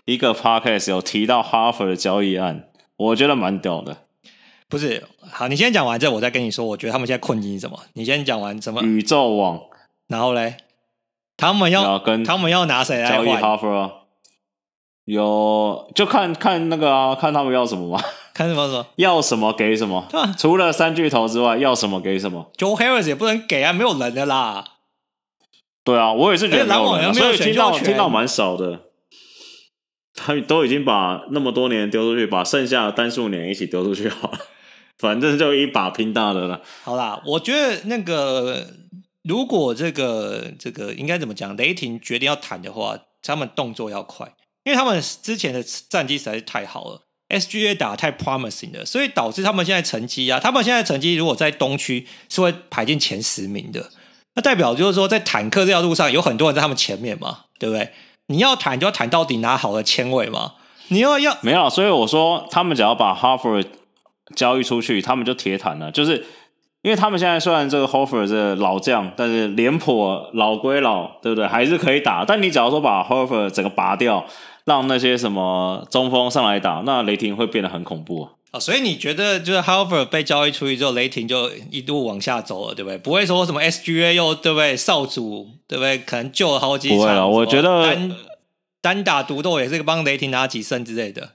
一个 podcast 有提到哈佛的交易案，我觉得蛮屌的。不是，好，你先讲完这，我再跟你说。我觉得他们现在困境是什么？你先讲完什么？宇宙网，然后嘞，他们要，跟他们要拿谁来交易哈佛啊？有，就看看那个啊，看他们要什么嘛？看什么什么？要什么给什么？啊、除了三巨头之外，要什么给什么？Joe Harris 也不能给啊，没有人的啦。对啊，我也是觉得没有人，所以听到听到蛮少的。他都已经把那么多年丢出去，把剩下的单数年一起丢出去好了。反正就一把拼大的了。好啦，我觉得那个如果这个这个应该怎么讲？雷霆决定要谈的话，他们动作要快，因为他们之前的战绩实在是太好了，SGA 打得太 promising 了，所以导致他们现在成绩啊，他们现在成绩如果在东区是会排进前十名的，那代表就是说在坦克这条路上有很多人在他们前面嘛，对不对？你要坦就要坦到底拿好的签位嘛，你要要没有，所以我说他们只要把 Horford 交易出去，他们就铁坦了。就是因为他们现在虽然这个 Hoffer 是老将，但是脸谱老归老，对不对？还是可以打。但你假如说把 Hoffer 整个拔掉，让那些什么中锋上来打，那雷霆会变得很恐怖。哦，所以你觉得就是 Horford 被交易出去之后，雷霆就一路往下走了，对不对？不会说什么 SGA 又对不对？少主对不对？可能救了好几场。不会了，我觉得单单打独斗也是帮雷霆拿几胜之类的。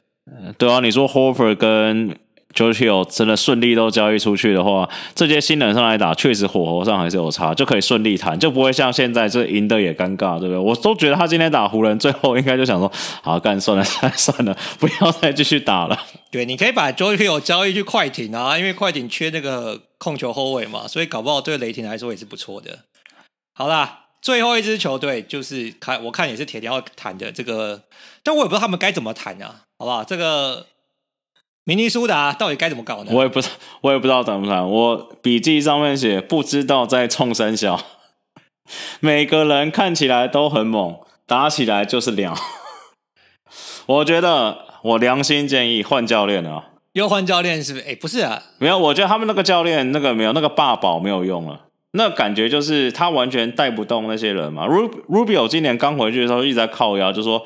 对啊，你说 Horford 跟 George Hill 真的顺利都交易出去的话，这些新人上来打，确实火候上还是有差，就可以顺利谈，就不会像现在这赢得也尴尬，对不对？我都觉得他今天打湖人，最后应该就想说，好干算了，算了算了，不要再继续打了。对，你可以把 George Hill 交易去快艇啊，因为快艇缺那个控球后卫嘛，所以搞不好对雷霆来说也是不错的。好啦，最后一支球队就是看，我看也是铁定要谈的这个，但我也不知道他们该怎么谈啊，好不好？这个。明尼苏达到底该怎么搞呢？我也不知道，我也不知道怎么谈。我笔记上面写不知道在冲三小，每个人看起来都很猛，打起来就是鸟。我觉得我良心建议换教练啊。又换教练是不是？哎，不是啊，没有，我觉得他们那个教练那个没有那个霸宝没有用了。那感觉就是他完全带不动那些人嘛。Rubio 今年刚回去的时候一直在靠腰，就说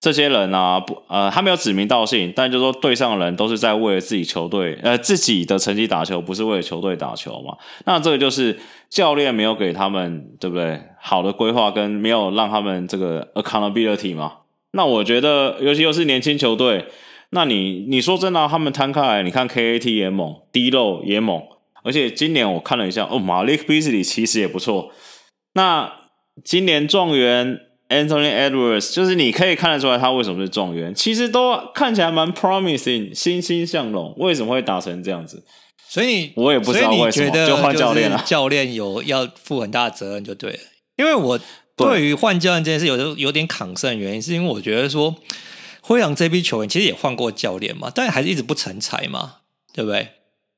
这些人啊，不呃，他没有指名道姓，但就是说队上的人都是在为了自己球队呃自己的成绩打球，不是为了球队打球嘛。那这个就是教练没有给他们对不对好的规划，跟没有让他们这个 accountability 嘛。那我觉得，尤其又是年轻球队，那你你说真的，他们摊开来，你看 KAT 也猛，D'Lo 也猛。而且今年我看了一下，哦，Malik Beasley 其实也不错。那今年状元 Anthony Edwards，就是你可以看得出来他为什么是状元，其实都看起来蛮 promising，欣欣向荣。为什么会打成这样子？所以我也不知道为什么就换教练了。教练有要负很大的责任就对了。因为我对于换教练这件事有时有点抗胜，原因是因为我觉得说灰狼这批球员其实也换过教练嘛，但还是一直不成才嘛，对不对？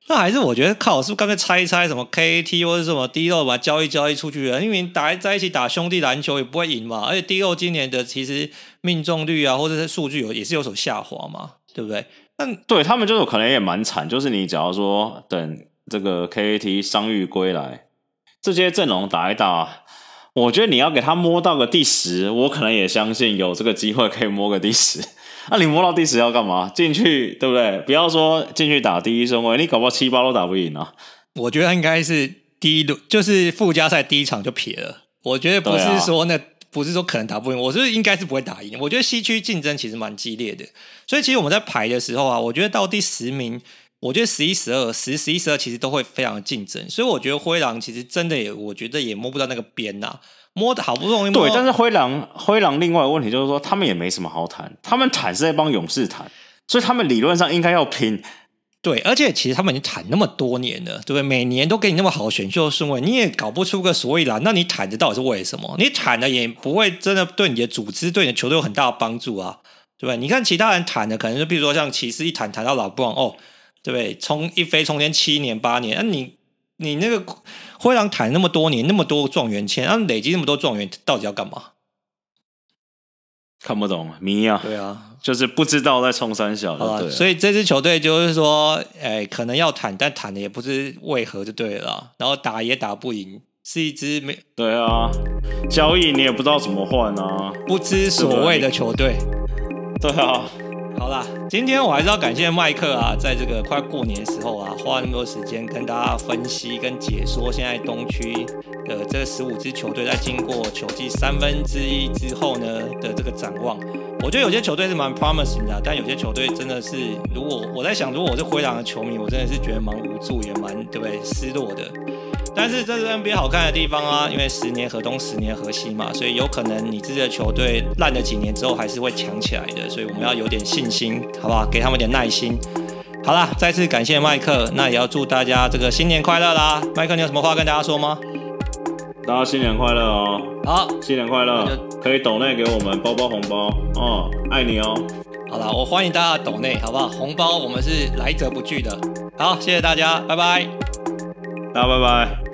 那还是我觉得靠，是不是干脆猜一猜什么 KAT 或者什么 D'Lo 把交易交易出去了？因为打在一起打兄弟篮球也不会赢嘛。而且 D'Lo 今年的其实命中率啊，或者是数据有也是有所下滑嘛，对不对？那对他们就是可能也蛮惨，就是你假如说等这个 KAT 伤愈归来，这些阵容打一打，我觉得你要给他摸到个第十，我可能也相信有这个机会可以摸个第十。那、啊、你摸到第十要干嘛？进去对不对？不要说进去打第一顺位，你搞不好七八都打不赢啊！我觉得应该是第一轮，就是附加赛第一场就撇了。我觉得不是说那、啊、不是说可能打不赢，我是应该是不会打赢。我觉得西区竞争其实蛮激烈的，所以其实我们在排的时候啊，我觉得到第十名，我觉得十一、十二、十、十一、十二其实都会非常的竞争。所以我觉得灰狼其实真的也，我觉得也摸不到那个边呐、啊。摸的好不容易摸，对，但是灰狼灰狼另外一个问题就是说，他们也没什么好谈，他们谈是在帮勇士谈，所以他们理论上应该要拼。对，而且其实他们已经谈那么多年了，对不对？每年都给你那么好的选秀顺位，你也搞不出个所以然。那你谈的到底是为什么？你谈的也不会真的对你的组织、对你的球队有很大的帮助啊，对不对？你看其他人谈的，可能就比如说像骑士一谈谈到老布朗哦，对不对？从一飞冲天七年八年，那、啊、你你那个。灰狼谈那么多年，那么多状元签，然、啊、后累积那么多状元，到底要干嘛？看不懂，迷啊！对啊，就是不知道在冲三小。啊，所以这支球队就是说，哎，可能要谈，但谈的也不知为何就对了。然后打也打不赢，是一支没对啊，交易你也不知道怎么换啊，不知所谓的球队。对啊。好啦，今天我还是要感谢麦克啊，在这个快过年的时候啊，花那么多时间跟大家分析跟解说现在东区的这十五支球队在经过球季三分之一之后呢的这个展望。我觉得有些球队是蛮 promising 的，但有些球队真的是，如果我在想，如果我是灰狼的球迷，我真的是觉得蛮无助，也蛮对不对失落的。但是这是 NBA 好看的地方啊，因为十年河东十年河西嘛，所以有可能你自己的球队烂了几年之后还是会强起来的，所以我们要有点信心，好不好？给他们点耐心。好啦，再次感谢麦克，那也要祝大家这个新年快乐啦！麦克，你有什么话跟大家说吗？大家新年快乐哦！好，新年快乐，可以抖内给我们包包红包哦，爱你哦！好啦，我欢迎大家抖内，好不好？红包我们是来者不拒的。好，谢谢大家，拜拜。那拜拜。